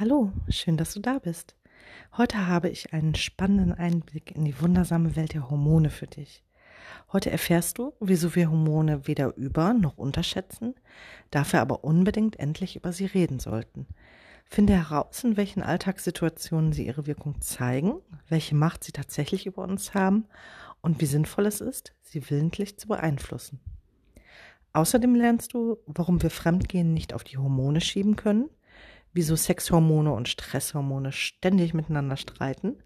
Hallo, schön, dass du da bist. Heute habe ich einen spannenden Einblick in die wundersame Welt der Hormone für dich. Heute erfährst du, wieso wir Hormone weder über noch unterschätzen, dafür aber unbedingt endlich über sie reden sollten. Finde heraus, in welchen Alltagssituationen sie ihre Wirkung zeigen, welche Macht sie tatsächlich über uns haben und wie sinnvoll es ist, sie willentlich zu beeinflussen. Außerdem lernst du, warum wir Fremdgehen nicht auf die Hormone schieben können, wieso Sexhormone und Stresshormone ständig miteinander streiten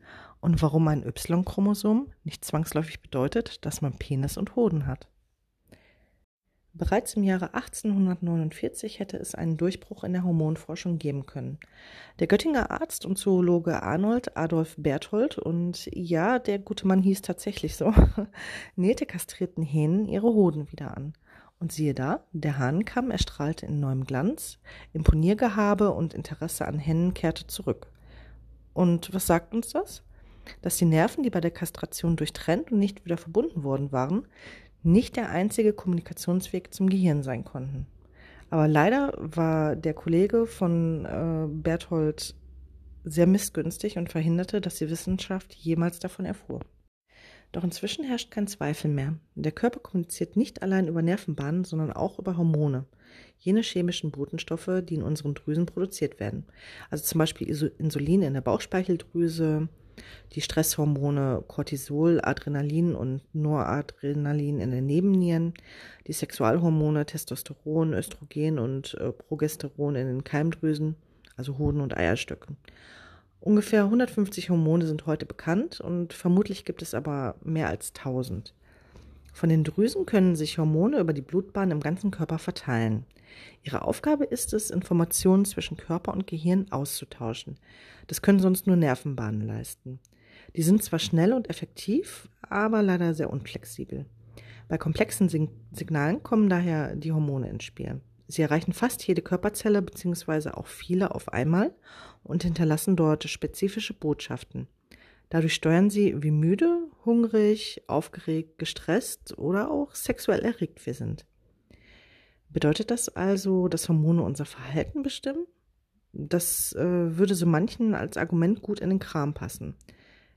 und warum ein Y-Chromosom nicht zwangsläufig bedeutet, dass man Penis und Hoden hat. Bereits im Jahre 1849 hätte es einen Durchbruch in der Hormonforschung geben können. Der Göttinger Arzt und Zoologe Arnold Adolf Berthold, und ja, der gute Mann hieß tatsächlich so, nähte kastrierten Hähnen ihre Hoden wieder an. Und siehe da, der Hahnenkamm erstrahlte in neuem Glanz, Imponiergehabe und Interesse an Hennen kehrte zurück. Und was sagt uns das? Dass die Nerven, die bei der Kastration durchtrennt und nicht wieder verbunden worden waren, nicht der einzige Kommunikationsweg zum Gehirn sein konnten. Aber leider war der Kollege von äh, Berthold sehr missgünstig und verhinderte, dass die Wissenschaft jemals davon erfuhr. Doch inzwischen herrscht kein Zweifel mehr. Der Körper kommuniziert nicht allein über Nervenbahnen, sondern auch über Hormone. Jene chemischen Botenstoffe, die in unseren Drüsen produziert werden. Also zum Beispiel Insulin in der Bauchspeicheldrüse, die Stresshormone Cortisol, Adrenalin und Noradrenalin in den Nebennieren, die Sexualhormone Testosteron, Östrogen und äh, Progesteron in den Keimdrüsen, also Hoden und Eierstöcken. Ungefähr 150 Hormone sind heute bekannt und vermutlich gibt es aber mehr als 1000. Von den Drüsen können sich Hormone über die Blutbahn im ganzen Körper verteilen. Ihre Aufgabe ist es, Informationen zwischen Körper und Gehirn auszutauschen. Das können sonst nur Nervenbahnen leisten. Die sind zwar schnell und effektiv, aber leider sehr unflexibel. Bei komplexen Signalen kommen daher die Hormone ins Spiel. Sie erreichen fast jede Körperzelle bzw. auch viele auf einmal und hinterlassen dort spezifische Botschaften. Dadurch steuern sie, wie müde, hungrig, aufgeregt, gestresst oder auch sexuell erregt wir sind. Bedeutet das also, dass Hormone unser Verhalten bestimmen? Das äh, würde so manchen als Argument gut in den Kram passen.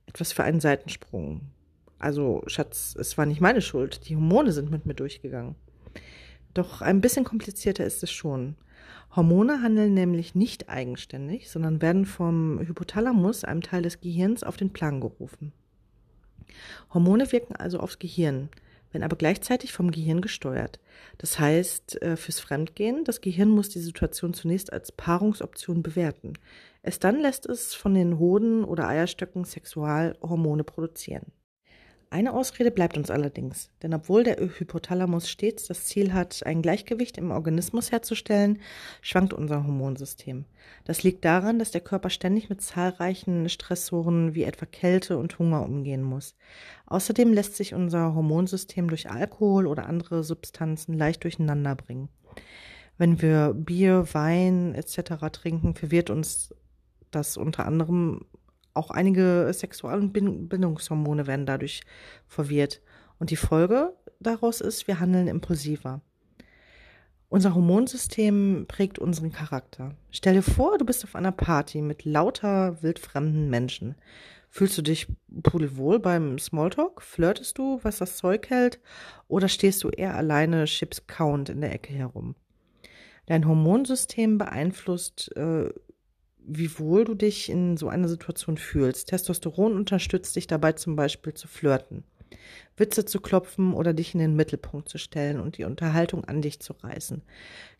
Etwas für einen Seitensprung. Also, Schatz, es war nicht meine Schuld. Die Hormone sind mit mir durchgegangen. Doch ein bisschen komplizierter ist es schon. Hormone handeln nämlich nicht eigenständig, sondern werden vom Hypothalamus, einem Teil des Gehirns, auf den Plan gerufen. Hormone wirken also aufs Gehirn, werden aber gleichzeitig vom Gehirn gesteuert. Das heißt, äh, fürs Fremdgehen, das Gehirn muss die Situation zunächst als Paarungsoption bewerten. Es dann lässt es von den Hoden oder Eierstöcken Sexualhormone produzieren. Eine Ausrede bleibt uns allerdings, denn obwohl der Hypothalamus stets das Ziel hat, ein Gleichgewicht im Organismus herzustellen, schwankt unser Hormonsystem. Das liegt daran, dass der Körper ständig mit zahlreichen Stressoren wie etwa Kälte und Hunger umgehen muss. Außerdem lässt sich unser Hormonsystem durch Alkohol oder andere Substanzen leicht durcheinander bringen. Wenn wir Bier, Wein etc. trinken, verwirrt uns das unter anderem auch einige Sexual- und Bindungshormone werden dadurch verwirrt. Und die Folge daraus ist, wir handeln impulsiver. Unser Hormonsystem prägt unseren Charakter. Stell dir vor, du bist auf einer Party mit lauter wildfremden Menschen. Fühlst du dich pudelwohl beim Smalltalk? Flirtest du, was das Zeug hält? Oder stehst du eher alleine Chips count in der Ecke herum? Dein Hormonsystem beeinflusst äh, wie wohl du dich in so einer Situation fühlst. Testosteron unterstützt dich dabei zum Beispiel zu flirten, Witze zu klopfen oder dich in den Mittelpunkt zu stellen und die Unterhaltung an dich zu reißen.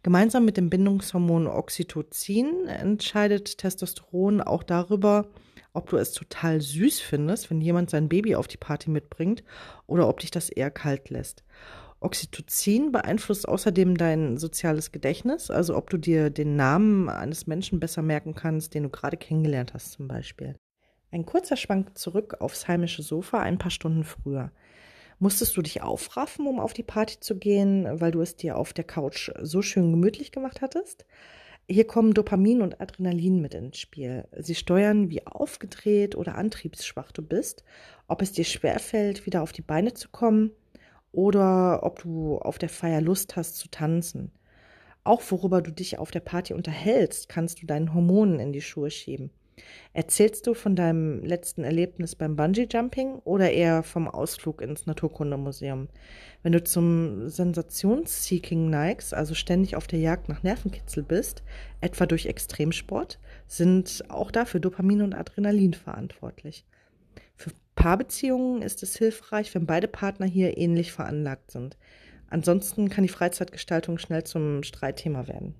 Gemeinsam mit dem Bindungshormon Oxytocin entscheidet Testosteron auch darüber, ob du es total süß findest, wenn jemand sein Baby auf die Party mitbringt oder ob dich das eher kalt lässt. Oxytocin beeinflusst außerdem dein soziales Gedächtnis, also ob du dir den Namen eines Menschen besser merken kannst, den du gerade kennengelernt hast zum Beispiel. Ein kurzer Schwank zurück aufs heimische Sofa ein paar Stunden früher. Musstest du dich aufraffen, um auf die Party zu gehen, weil du es dir auf der Couch so schön gemütlich gemacht hattest? Hier kommen Dopamin und Adrenalin mit ins Spiel. Sie steuern, wie aufgedreht oder antriebsschwach du bist, ob es dir schwerfällt, wieder auf die Beine zu kommen oder ob du auf der Feier Lust hast zu tanzen. Auch worüber du dich auf der Party unterhältst, kannst du deinen Hormonen in die Schuhe schieben. Erzählst du von deinem letzten Erlebnis beim Bungee-Jumping oder eher vom Ausflug ins Naturkundemuseum? Wenn du zum Sensationsseeking neigst, also ständig auf der Jagd nach Nervenkitzel bist, etwa durch Extremsport, sind auch dafür Dopamin und Adrenalin verantwortlich. Paarbeziehungen ist es hilfreich, wenn beide Partner hier ähnlich veranlagt sind. Ansonsten kann die Freizeitgestaltung schnell zum Streitthema werden.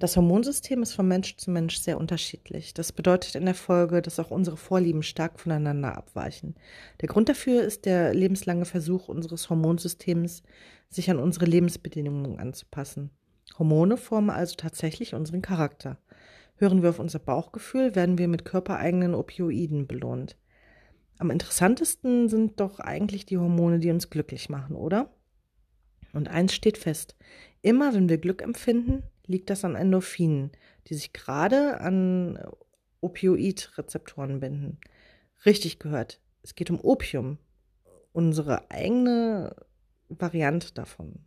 Das Hormonsystem ist von Mensch zu Mensch sehr unterschiedlich. Das bedeutet in der Folge, dass auch unsere Vorlieben stark voneinander abweichen. Der Grund dafür ist der lebenslange Versuch unseres Hormonsystems, sich an unsere Lebensbedingungen anzupassen. Hormone formen also tatsächlich unseren Charakter. Hören wir auf unser Bauchgefühl, werden wir mit körpereigenen Opioiden belohnt. Am interessantesten sind doch eigentlich die Hormone, die uns glücklich machen, oder? Und eins steht fest. Immer wenn wir Glück empfinden, liegt das an Endorphinen, die sich gerade an Opioidrezeptoren binden. Richtig gehört. Es geht um Opium. Unsere eigene Variante davon.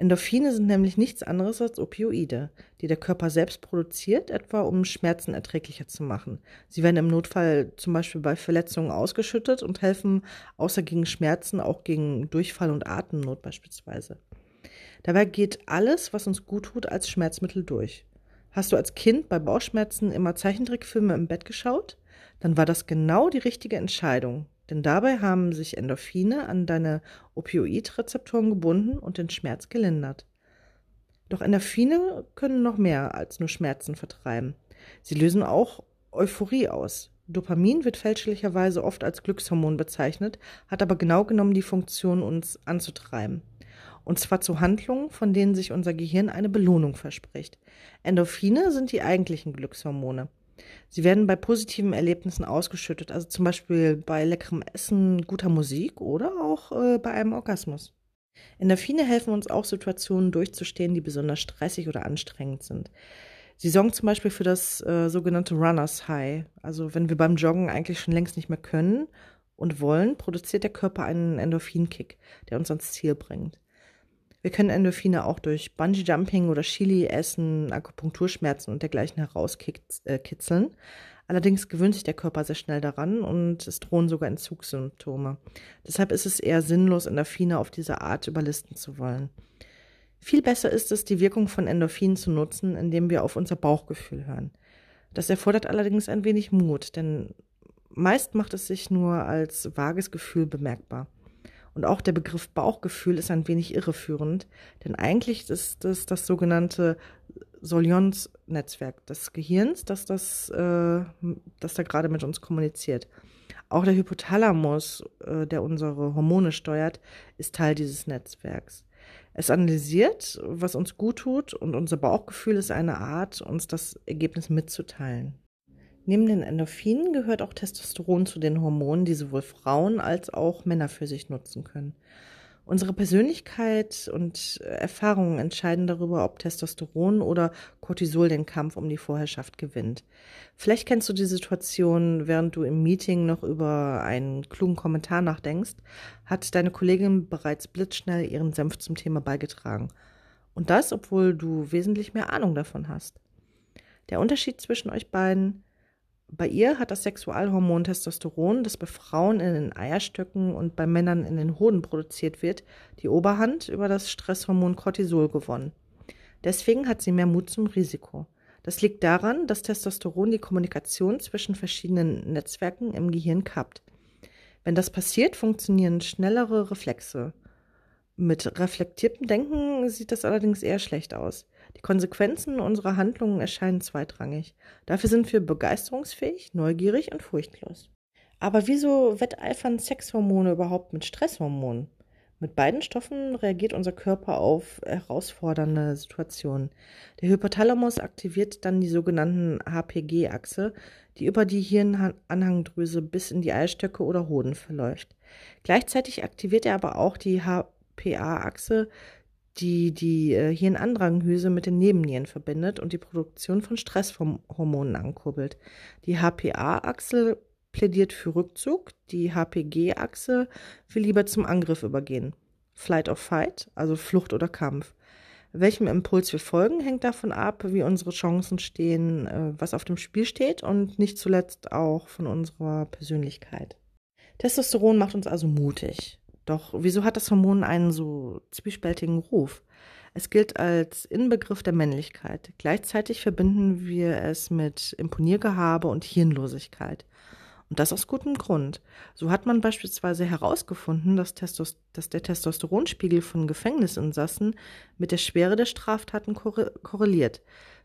Endorphine sind nämlich nichts anderes als Opioide, die der Körper selbst produziert, etwa um Schmerzen erträglicher zu machen. Sie werden im Notfall zum Beispiel bei Verletzungen ausgeschüttet und helfen außer gegen Schmerzen auch gegen Durchfall und Atemnot beispielsweise. Dabei geht alles, was uns gut tut, als Schmerzmittel durch. Hast du als Kind bei Bauchschmerzen immer Zeichentrickfilme im Bett geschaut? Dann war das genau die richtige Entscheidung, denn dabei haben sich Endorphine an deine Opioidrezeptoren gebunden und den Schmerz gelindert. Doch Endorphine können noch mehr als nur Schmerzen vertreiben. Sie lösen auch Euphorie aus. Dopamin wird fälschlicherweise oft als Glückshormon bezeichnet, hat aber genau genommen die Funktion, uns anzutreiben. Und zwar zu Handlungen, von denen sich unser Gehirn eine Belohnung verspricht. Endorphine sind die eigentlichen Glückshormone. Sie werden bei positiven Erlebnissen ausgeschüttet, also zum Beispiel bei leckerem Essen, guter Musik oder auch äh, bei einem Orgasmus. Endorphine helfen uns auch, Situationen durchzustehen, die besonders stressig oder anstrengend sind. Sie sorgen zum Beispiel für das äh, sogenannte Runners High. Also wenn wir beim Joggen eigentlich schon längst nicht mehr können und wollen, produziert der Körper einen Endorphinkick, der uns ans Ziel bringt. Wir können Endorphine auch durch Bungee-Jumping oder Chili-Essen, Akupunkturschmerzen und dergleichen herauskitzeln. Äh, Allerdings gewöhnt sich der Körper sehr schnell daran und es drohen sogar Entzugssymptome. Deshalb ist es eher sinnlos, Endorphine auf diese Art überlisten zu wollen. Viel besser ist es, die Wirkung von Endorphinen zu nutzen, indem wir auf unser Bauchgefühl hören. Das erfordert allerdings ein wenig Mut, denn meist macht es sich nur als vages Gefühl bemerkbar. Und auch der Begriff Bauchgefühl ist ein wenig irreführend, denn eigentlich ist es das sogenannte Solions-Netzwerk des Gehirns, das, das, äh, das da gerade mit uns kommuniziert. Auch der Hypothalamus, äh, der unsere Hormone steuert, ist Teil dieses Netzwerks. Es analysiert, was uns gut tut, und unser Bauchgefühl ist eine Art, uns das Ergebnis mitzuteilen. Neben den Endorphinen gehört auch Testosteron zu den Hormonen, die sowohl Frauen als auch Männer für sich nutzen können. Unsere Persönlichkeit und Erfahrungen entscheiden darüber, ob Testosteron oder Cortisol den Kampf um die Vorherrschaft gewinnt. Vielleicht kennst du die Situation, während du im Meeting noch über einen klugen Kommentar nachdenkst, hat deine Kollegin bereits blitzschnell ihren Senf zum Thema beigetragen. Und das, obwohl du wesentlich mehr Ahnung davon hast. Der Unterschied zwischen euch beiden, bei ihr hat das Sexualhormon Testosteron, das bei Frauen in den Eierstöcken und bei Männern in den Hoden produziert wird, die Oberhand über das Stresshormon Cortisol gewonnen. Deswegen hat sie mehr Mut zum Risiko. Das liegt daran, dass Testosteron die Kommunikation zwischen verschiedenen Netzwerken im Gehirn kappt. Wenn das passiert, funktionieren schnellere Reflexe. Mit reflektiertem Denken sieht das allerdings eher schlecht aus. Die Konsequenzen unserer Handlungen erscheinen zweitrangig. Dafür sind wir begeisterungsfähig, neugierig und furchtlos. Aber wieso wetteifern Sexhormone überhaupt mit Stresshormonen? Mit beiden Stoffen reagiert unser Körper auf herausfordernde Situationen. Der Hypothalamus aktiviert dann die sogenannten HPG-Achse, die über die Hirnanhangdrüse bis in die Eistöcke oder Hoden verläuft. Gleichzeitig aktiviert er aber auch die HPA-Achse, die die äh, Hirnandranghülse mit den Nebennieren verbindet und die Produktion von Stresshormonen ankurbelt. Die HPA-Achse plädiert für Rückzug, die HPG-Achse will lieber zum Angriff übergehen. Flight or Fight, also Flucht oder Kampf. Welchem Impuls wir folgen, hängt davon ab, wie unsere Chancen stehen, äh, was auf dem Spiel steht und nicht zuletzt auch von unserer Persönlichkeit. Testosteron macht uns also mutig. Doch wieso hat das Hormon einen so zwiespältigen Ruf? Es gilt als Inbegriff der Männlichkeit. Gleichzeitig verbinden wir es mit Imponiergehabe und Hirnlosigkeit. Und das aus gutem Grund. So hat man beispielsweise herausgefunden, dass, Testos dass der Testosteronspiegel von Gefängnisinsassen mit der Schwere der Straftaten korreliert.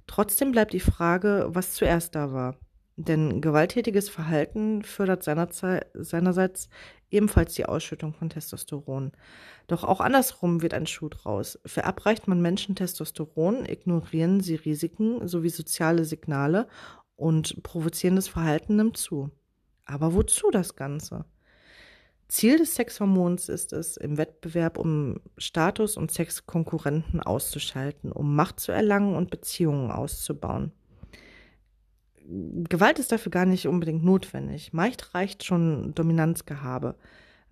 Trotzdem bleibt die Frage, was zuerst da war. Denn gewalttätiges Verhalten fördert seinerseits ebenfalls die Ausschüttung von Testosteron. Doch auch andersrum wird ein Schuh draus. Verabreicht man Menschen Testosteron, ignorieren sie Risiken sowie soziale Signale und provozierendes Verhalten nimmt zu. Aber wozu das Ganze? Ziel des Sexhormons ist es, im Wettbewerb um Status und Sexkonkurrenten auszuschalten, um Macht zu erlangen und Beziehungen auszubauen. Gewalt ist dafür gar nicht unbedingt notwendig. Meist reicht schon Dominanzgehabe.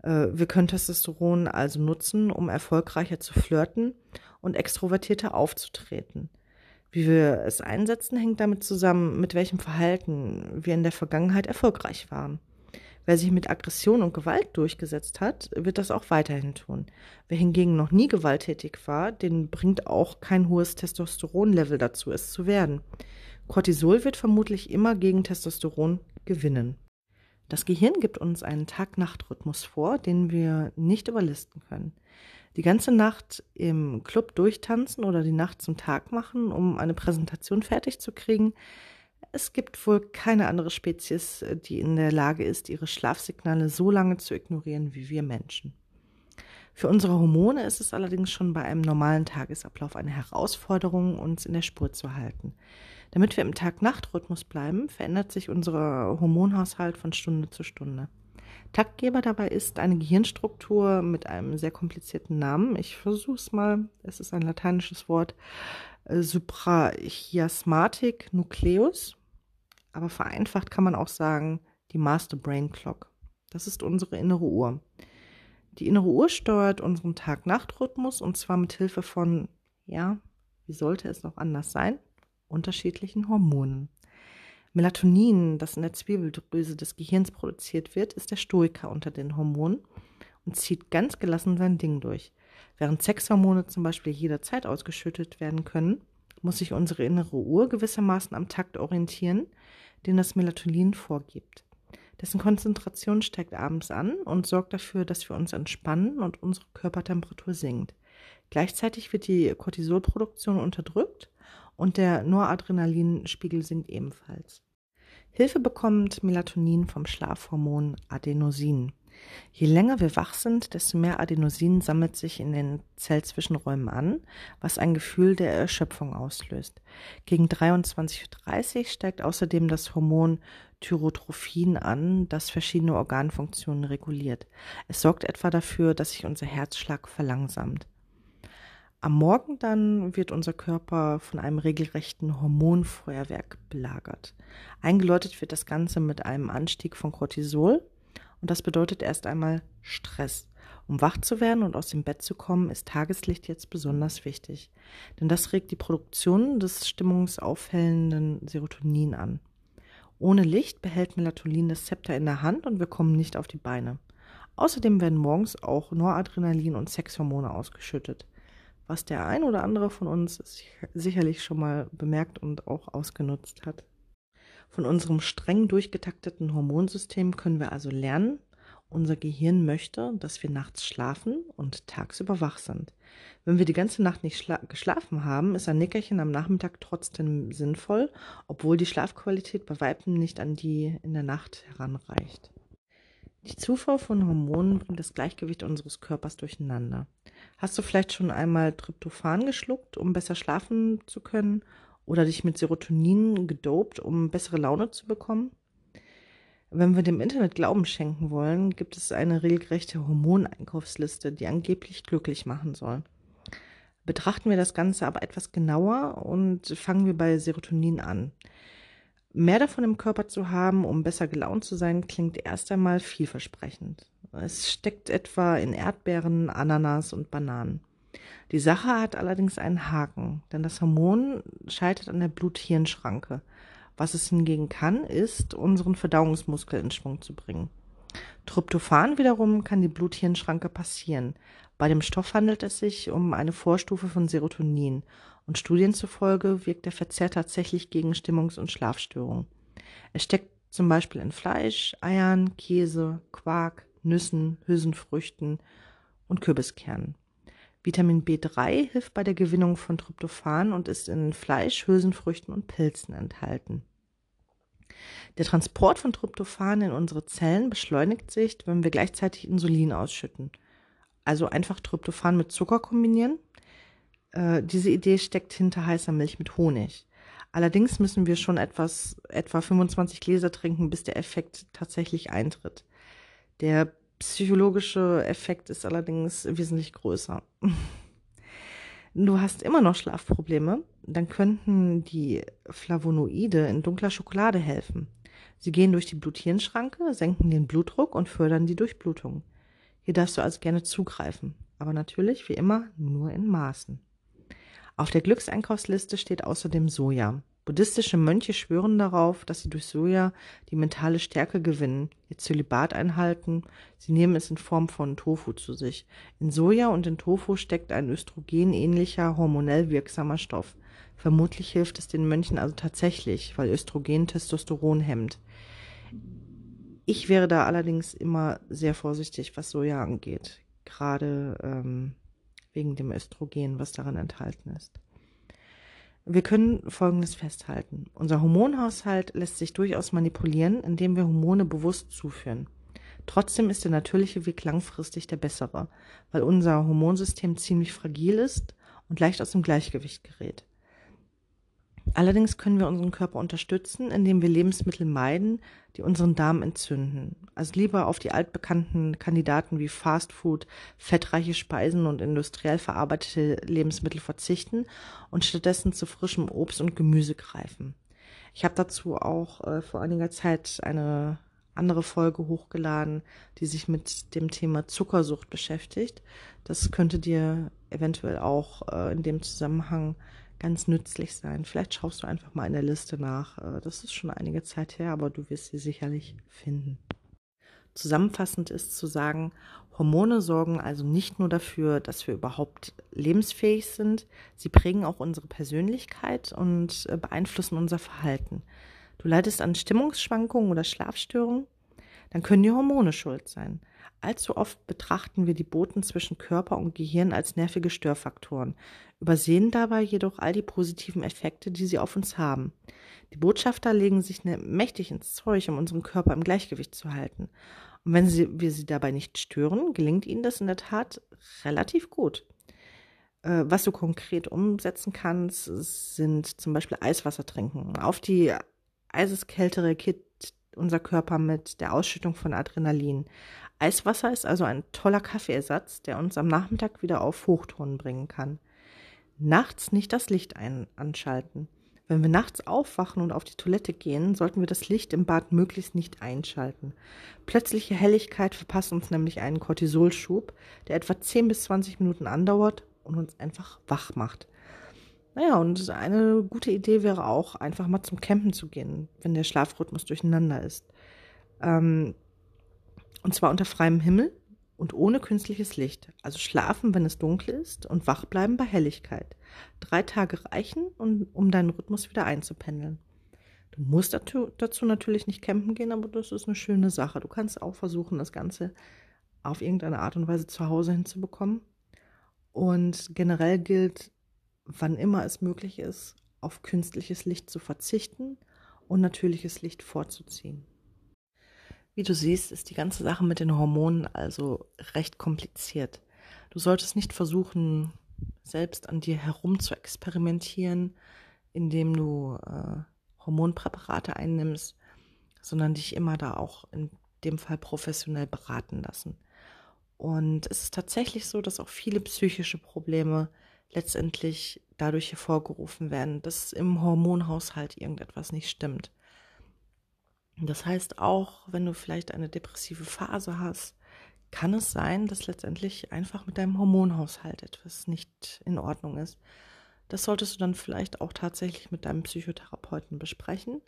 Äh, wir können Testosteron also nutzen, um erfolgreicher zu flirten und extrovertierter aufzutreten. Wie wir es einsetzen, hängt damit zusammen, mit welchem Verhalten wir in der Vergangenheit erfolgreich waren. Wer sich mit Aggression und Gewalt durchgesetzt hat, wird das auch weiterhin tun. Wer hingegen noch nie gewalttätig war, den bringt auch kein hohes Testosteronlevel dazu, es zu werden. Cortisol wird vermutlich immer gegen Testosteron gewinnen. Das Gehirn gibt uns einen Tag-Nacht-Rhythmus vor, den wir nicht überlisten können die ganze Nacht im Club durchtanzen oder die Nacht zum Tag machen, um eine Präsentation fertig zu kriegen. Es gibt wohl keine andere Spezies, die in der Lage ist, ihre Schlafsignale so lange zu ignorieren wie wir Menschen. Für unsere Hormone ist es allerdings schon bei einem normalen Tagesablauf eine Herausforderung, uns in der Spur zu halten. Damit wir im Tag-Nacht-Rhythmus bleiben, verändert sich unser Hormonhaushalt von Stunde zu Stunde. Taktgeber dabei ist eine Gehirnstruktur mit einem sehr komplizierten Namen. Ich versuche es mal. Es ist ein lateinisches Wort. Äh, Suprachiasmatic Nucleus. Aber vereinfacht kann man auch sagen, die Master Brain Clock. Das ist unsere innere Uhr. Die innere Uhr steuert unseren Tag-Nacht-Rhythmus und zwar mit Hilfe von, ja, wie sollte es noch anders sein? Unterschiedlichen Hormonen. Melatonin, das in der Zwiebeldrüse des Gehirns produziert wird, ist der Stoiker unter den Hormonen und zieht ganz gelassen sein Ding durch. Während Sexhormone zum Beispiel jederzeit ausgeschüttet werden können, muss sich unsere innere Uhr gewissermaßen am Takt orientieren, den das Melatonin vorgibt. Dessen Konzentration steigt abends an und sorgt dafür, dass wir uns entspannen und unsere Körpertemperatur sinkt. Gleichzeitig wird die Cortisolproduktion unterdrückt und der Noradrenalinspiegel sinkt ebenfalls. Hilfe bekommt Melatonin vom Schlafhormon Adenosin. Je länger wir wach sind, desto mehr Adenosin sammelt sich in den Zellzwischenräumen an, was ein Gefühl der Erschöpfung auslöst. Gegen 23.30 Uhr steigt außerdem das Hormon Thyrotrophin an, das verschiedene Organfunktionen reguliert. Es sorgt etwa dafür, dass sich unser Herzschlag verlangsamt. Am Morgen dann wird unser Körper von einem regelrechten Hormonfeuerwerk belagert. Eingeläutet wird das Ganze mit einem Anstieg von Cortisol und das bedeutet erst einmal Stress. Um wach zu werden und aus dem Bett zu kommen, ist Tageslicht jetzt besonders wichtig, denn das regt die Produktion des stimmungsaufhellenden Serotonin an. Ohne Licht behält Melatonin das Zepter in der Hand und wir kommen nicht auf die Beine. Außerdem werden morgens auch Noradrenalin und Sexhormone ausgeschüttet was der ein oder andere von uns sicherlich schon mal bemerkt und auch ausgenutzt hat. Von unserem streng durchgetakteten Hormonsystem können wir also lernen, unser Gehirn möchte, dass wir nachts schlafen und tagsüber wach sind. Wenn wir die ganze Nacht nicht geschlafen haben, ist ein Nickerchen am Nachmittag trotzdem sinnvoll, obwohl die Schlafqualität bei Weitem nicht an die in der Nacht heranreicht. Die Zufuhr von Hormonen bringt das Gleichgewicht unseres Körpers durcheinander. Hast du vielleicht schon einmal Tryptophan geschluckt, um besser schlafen zu können? Oder dich mit Serotonin gedopt, um bessere Laune zu bekommen? Wenn wir dem Internet Glauben schenken wollen, gibt es eine regelrechte Hormoneinkaufsliste, die angeblich glücklich machen soll. Betrachten wir das Ganze aber etwas genauer und fangen wir bei Serotonin an. Mehr davon im Körper zu haben, um besser gelaunt zu sein, klingt erst einmal vielversprechend. Es steckt etwa in Erdbeeren, Ananas und Bananen. Die Sache hat allerdings einen Haken, denn das Hormon scheitert an der Blut-Hirn-Schranke. Was es hingegen kann, ist, unseren Verdauungsmuskel in Schwung zu bringen. Tryptophan wiederum kann die Blut-Hirn-Schranke passieren. Bei dem Stoff handelt es sich um eine Vorstufe von Serotonin und Studien zufolge wirkt der Verzehr tatsächlich gegen Stimmungs- und Schlafstörungen. Es steckt zum Beispiel in Fleisch, Eiern, Käse, Quark, Nüssen, Hülsenfrüchten und Kürbiskernen. Vitamin B3 hilft bei der Gewinnung von Tryptophan und ist in Fleisch, Hülsenfrüchten und Pilzen enthalten. Der Transport von Tryptophan in unsere Zellen beschleunigt sich, wenn wir gleichzeitig Insulin ausschütten. Also einfach Tryptophan mit Zucker kombinieren. Äh, diese Idee steckt hinter heißer Milch mit Honig. Allerdings müssen wir schon etwas, etwa 25 Gläser trinken, bis der Effekt tatsächlich eintritt. Der psychologische Effekt ist allerdings wesentlich größer. Du hast immer noch Schlafprobleme, dann könnten die Flavonoide in dunkler Schokolade helfen. Sie gehen durch die Blut-Hirn-Schranke, senken den Blutdruck und fördern die Durchblutung. Hier darfst du also gerne zugreifen, aber natürlich, wie immer, nur in Maßen. Auf der Glückseinkaufsliste steht außerdem Soja. Buddhistische Mönche schwören darauf, dass sie durch Soja die mentale Stärke gewinnen, ihr Zölibat einhalten. Sie nehmen es in Form von Tofu zu sich. In Soja und in Tofu steckt ein östrogenähnlicher, hormonell wirksamer Stoff. Vermutlich hilft es den Mönchen also tatsächlich, weil Östrogen Testosteron hemmt. Ich wäre da allerdings immer sehr vorsichtig, was Soja angeht, gerade ähm, wegen dem Östrogen, was darin enthalten ist. Wir können Folgendes festhalten. Unser Hormonhaushalt lässt sich durchaus manipulieren, indem wir Hormone bewusst zuführen. Trotzdem ist der natürliche Weg langfristig der bessere, weil unser Hormonsystem ziemlich fragil ist und leicht aus dem Gleichgewicht gerät. Allerdings können wir unseren Körper unterstützen, indem wir Lebensmittel meiden, die unseren Darm entzünden. Also lieber auf die altbekannten Kandidaten wie Fastfood, fettreiche Speisen und industriell verarbeitete Lebensmittel verzichten und stattdessen zu frischem Obst und Gemüse greifen. Ich habe dazu auch äh, vor einiger Zeit eine andere Folge hochgeladen, die sich mit dem Thema Zuckersucht beschäftigt. Das könnte dir eventuell auch äh, in dem Zusammenhang ganz nützlich sein. Vielleicht schaust du einfach mal in der Liste nach. Äh, das ist schon einige Zeit her, aber du wirst sie sicherlich finden. Zusammenfassend ist zu sagen, Hormone sorgen also nicht nur dafür, dass wir überhaupt lebensfähig sind, sie prägen auch unsere Persönlichkeit und äh, beeinflussen unser Verhalten. Du leidest an Stimmungsschwankungen oder Schlafstörungen, dann können die Hormone schuld sein. Allzu oft betrachten wir die Boten zwischen Körper und Gehirn als nervige Störfaktoren, übersehen dabei jedoch all die positiven Effekte, die sie auf uns haben. Die Botschafter legen sich ne, mächtig ins Zeug, um unseren Körper im Gleichgewicht zu halten. Und wenn sie, wir sie dabei nicht stören, gelingt ihnen das in der Tat relativ gut. Äh, was du konkret umsetzen kannst, sind zum Beispiel Eiswasser trinken. Auf die Eiseskälte unser Körper mit der Ausschüttung von Adrenalin. Eiswasser ist also ein toller Kaffeeersatz, der uns am Nachmittag wieder auf Hochtouren bringen kann. Nachts nicht das Licht ein anschalten. Wenn wir nachts aufwachen und auf die Toilette gehen, sollten wir das Licht im Bad möglichst nicht einschalten. Plötzliche Helligkeit verpasst uns nämlich einen Cortisolschub, der etwa 10 bis 20 Minuten andauert und uns einfach wach macht. Naja, und eine gute Idee wäre auch, einfach mal zum Campen zu gehen, wenn der Schlafrhythmus durcheinander ist. Ähm, und zwar unter freiem Himmel und ohne künstliches Licht. Also schlafen, wenn es dunkel ist und wach bleiben bei Helligkeit. Drei Tage reichen, um, um deinen Rhythmus wieder einzupendeln. Du musst dazu, dazu natürlich nicht campen gehen, aber das ist eine schöne Sache. Du kannst auch versuchen, das Ganze auf irgendeine Art und Weise zu Hause hinzubekommen. Und generell gilt, wann immer es möglich ist, auf künstliches Licht zu verzichten und natürliches Licht vorzuziehen. Wie du siehst, ist die ganze Sache mit den Hormonen also recht kompliziert. Du solltest nicht versuchen, selbst an dir herum zu experimentieren, indem du äh, Hormonpräparate einnimmst, sondern dich immer da auch in dem Fall professionell beraten lassen. Und es ist tatsächlich so, dass auch viele psychische Probleme letztendlich dadurch hervorgerufen werden, dass im Hormonhaushalt irgendetwas nicht stimmt. Das heißt, auch wenn du vielleicht eine depressive Phase hast, kann es sein, dass letztendlich einfach mit deinem Hormonhaushalt etwas nicht in Ordnung ist. Das solltest du dann vielleicht auch tatsächlich mit deinem Psychotherapeuten besprechen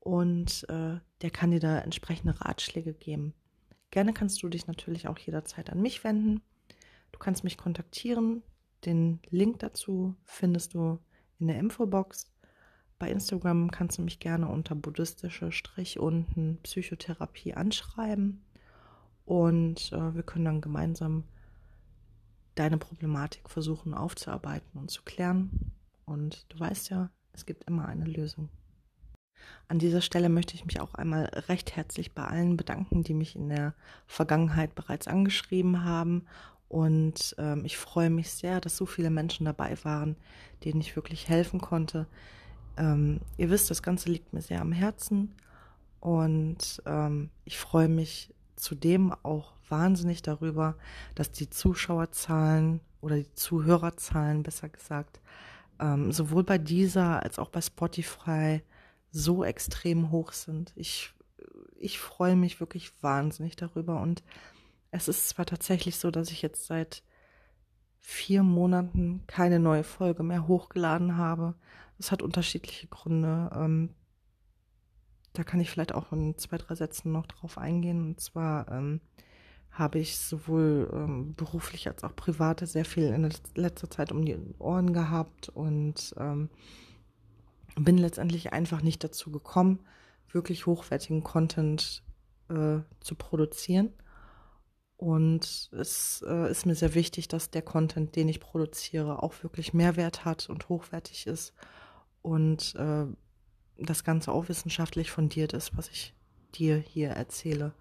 und äh, der kann dir da entsprechende Ratschläge geben. Gerne kannst du dich natürlich auch jederzeit an mich wenden. Du kannst mich kontaktieren. Den Link dazu findest du in der Infobox. Bei Instagram kannst du mich gerne unter buddhistische Strich unten Psychotherapie anschreiben und äh, wir können dann gemeinsam deine Problematik versuchen aufzuarbeiten und zu klären. Und du weißt ja, es gibt immer eine Lösung. An dieser Stelle möchte ich mich auch einmal recht herzlich bei allen bedanken, die mich in der Vergangenheit bereits angeschrieben haben. Und ähm, ich freue mich sehr, dass so viele Menschen dabei waren, denen ich wirklich helfen konnte. Ähm, ihr wisst, das Ganze liegt mir sehr am Herzen. Und ähm, ich freue mich zudem auch wahnsinnig darüber, dass die Zuschauerzahlen oder die Zuhörerzahlen, besser gesagt, ähm, sowohl bei dieser als auch bei Spotify so extrem hoch sind. Ich, ich freue mich wirklich wahnsinnig darüber und es ist zwar tatsächlich so, dass ich jetzt seit vier Monaten keine neue Folge mehr hochgeladen habe. Das hat unterschiedliche Gründe. Ähm, da kann ich vielleicht auch in zwei, drei Sätzen noch drauf eingehen. Und zwar ähm, habe ich sowohl ähm, beruflich als auch privat sehr viel in letzter Zeit um die Ohren gehabt und ähm, bin letztendlich einfach nicht dazu gekommen, wirklich hochwertigen Content äh, zu produzieren. Und es äh, ist mir sehr wichtig, dass der Content, den ich produziere, auch wirklich Mehrwert hat und hochwertig ist und äh, das Ganze auch wissenschaftlich fundiert ist, was ich dir hier erzähle.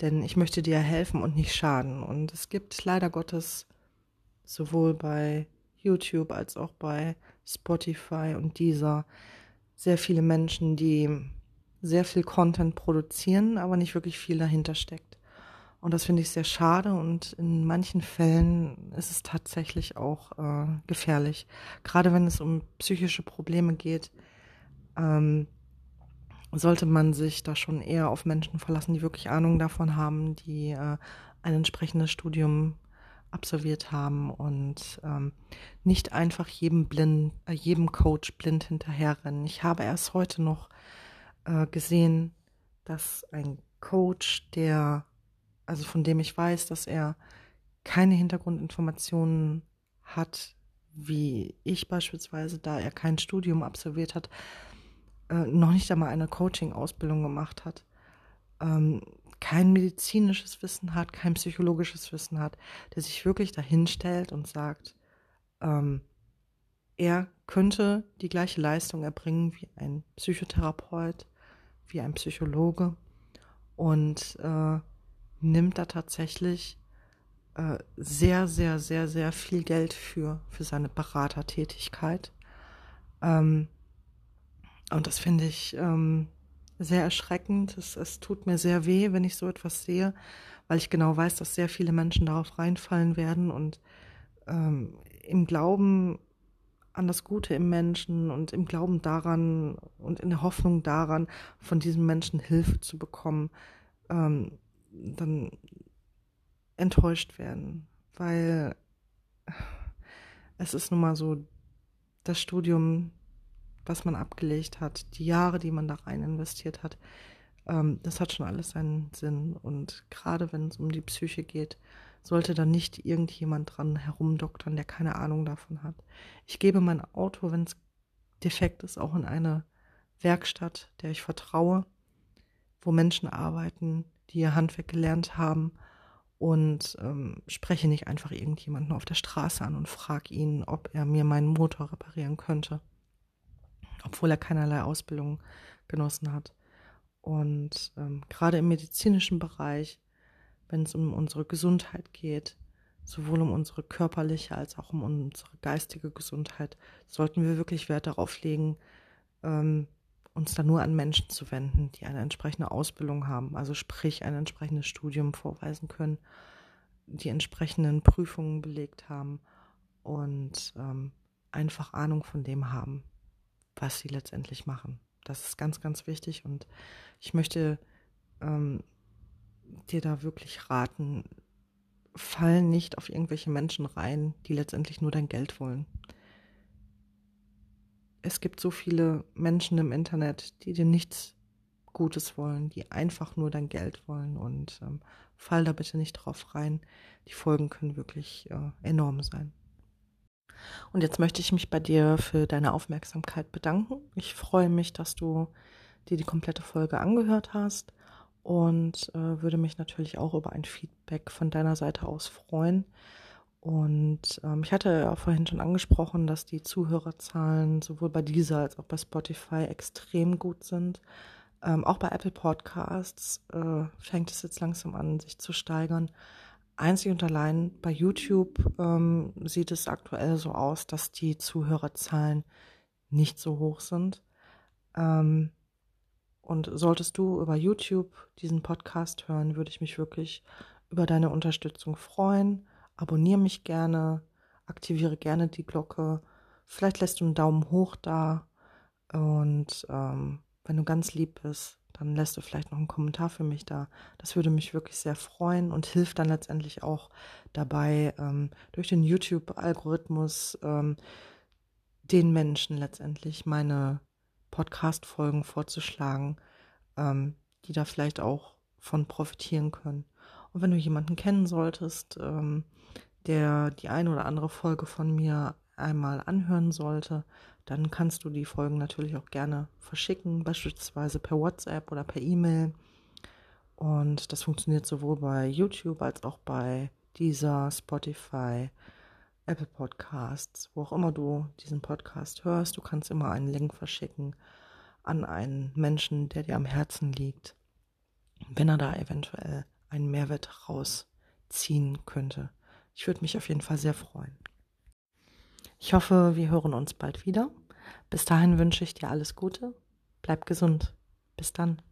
Denn ich möchte dir helfen und nicht schaden. Und es gibt leider Gottes sowohl bei YouTube als auch bei Spotify und dieser sehr viele Menschen, die sehr viel Content produzieren, aber nicht wirklich viel dahinter steckt. Und das finde ich sehr schade und in manchen Fällen ist es tatsächlich auch äh, gefährlich. Gerade wenn es um psychische Probleme geht, ähm, sollte man sich da schon eher auf Menschen verlassen, die wirklich Ahnung davon haben, die äh, ein entsprechendes Studium absolviert haben und ähm, nicht einfach jedem blind, äh, jedem Coach blind hinterherrennen. Ich habe erst heute noch äh, gesehen, dass ein Coach, der, also von dem ich weiß, dass er keine Hintergrundinformationen hat, wie ich beispielsweise, da er kein Studium absolviert hat, äh, noch nicht einmal eine Coaching-Ausbildung gemacht hat, ähm, kein medizinisches Wissen hat, kein psychologisches Wissen hat, der sich wirklich dahin stellt und sagt, ähm, er könnte die gleiche Leistung erbringen wie ein Psychotherapeut, wie ein Psychologe. Und äh, nimmt da tatsächlich äh, sehr, sehr, sehr, sehr viel Geld für, für seine Beratertätigkeit. Ähm, und das finde ich ähm, sehr erschreckend. Es, es tut mir sehr weh, wenn ich so etwas sehe, weil ich genau weiß, dass sehr viele Menschen darauf reinfallen werden und ähm, im Glauben an das Gute im Menschen und im Glauben daran und in der Hoffnung daran, von diesem Menschen Hilfe zu bekommen, dann enttäuscht werden, weil es ist nun mal so, das Studium was man abgelegt hat, die Jahre, die man da rein investiert hat, ähm, das hat schon alles seinen Sinn. Und gerade wenn es um die Psyche geht, sollte da nicht irgendjemand dran herumdoktern, der keine Ahnung davon hat. Ich gebe mein Auto, wenn es defekt ist, auch in eine Werkstatt, der ich vertraue, wo Menschen arbeiten, die ihr Handwerk gelernt haben und ähm, spreche nicht einfach irgendjemanden auf der Straße an und frage ihn, ob er mir meinen Motor reparieren könnte obwohl er keinerlei Ausbildung genossen hat. Und ähm, gerade im medizinischen Bereich, wenn es um unsere Gesundheit geht, sowohl um unsere körperliche als auch um unsere geistige Gesundheit, sollten wir wirklich Wert darauf legen, ähm, uns da nur an Menschen zu wenden, die eine entsprechende Ausbildung haben, also sprich ein entsprechendes Studium vorweisen können, die entsprechenden Prüfungen belegt haben und ähm, einfach Ahnung von dem haben, was sie letztendlich machen. Das ist ganz, ganz wichtig und ich möchte ähm, dir da wirklich raten, fall nicht auf irgendwelche Menschen rein, die letztendlich nur dein Geld wollen. Es gibt so viele Menschen im Internet, die dir nichts Gutes wollen, die einfach nur dein Geld wollen und ähm, fall da bitte nicht drauf rein. Die Folgen können wirklich äh, enorm sein. Und jetzt möchte ich mich bei dir für deine Aufmerksamkeit bedanken. Ich freue mich, dass du dir die komplette Folge angehört hast und äh, würde mich natürlich auch über ein Feedback von deiner Seite aus freuen. Und ähm, ich hatte ja vorhin schon angesprochen, dass die Zuhörerzahlen sowohl bei dieser als auch bei Spotify extrem gut sind. Ähm, auch bei Apple Podcasts äh, fängt es jetzt langsam an, sich zu steigern. Einzig und allein bei YouTube ähm, sieht es aktuell so aus, dass die Zuhörerzahlen nicht so hoch sind. Ähm, und solltest du über YouTube diesen Podcast hören, würde ich mich wirklich über deine Unterstützung freuen. Abonniere mich gerne, aktiviere gerne die Glocke. Vielleicht lässt du einen Daumen hoch da. Und ähm, wenn du ganz lieb bist, dann lässt du vielleicht noch einen Kommentar für mich da. Das würde mich wirklich sehr freuen und hilft dann letztendlich auch dabei, ähm, durch den YouTube-Algorithmus ähm, den Menschen letztendlich meine Podcast-Folgen vorzuschlagen, ähm, die da vielleicht auch von profitieren können. Und wenn du jemanden kennen solltest, ähm, der die eine oder andere Folge von mir einmal anhören sollte, dann kannst du die Folgen natürlich auch gerne verschicken, beispielsweise per WhatsApp oder per E-Mail. Und das funktioniert sowohl bei YouTube als auch bei dieser Spotify, Apple Podcasts, wo auch immer du diesen Podcast hörst. Du kannst immer einen Link verschicken an einen Menschen, der dir am Herzen liegt, wenn er da eventuell einen Mehrwert rausziehen könnte. Ich würde mich auf jeden Fall sehr freuen. Ich hoffe, wir hören uns bald wieder. Bis dahin wünsche ich dir alles Gute. Bleib gesund. Bis dann.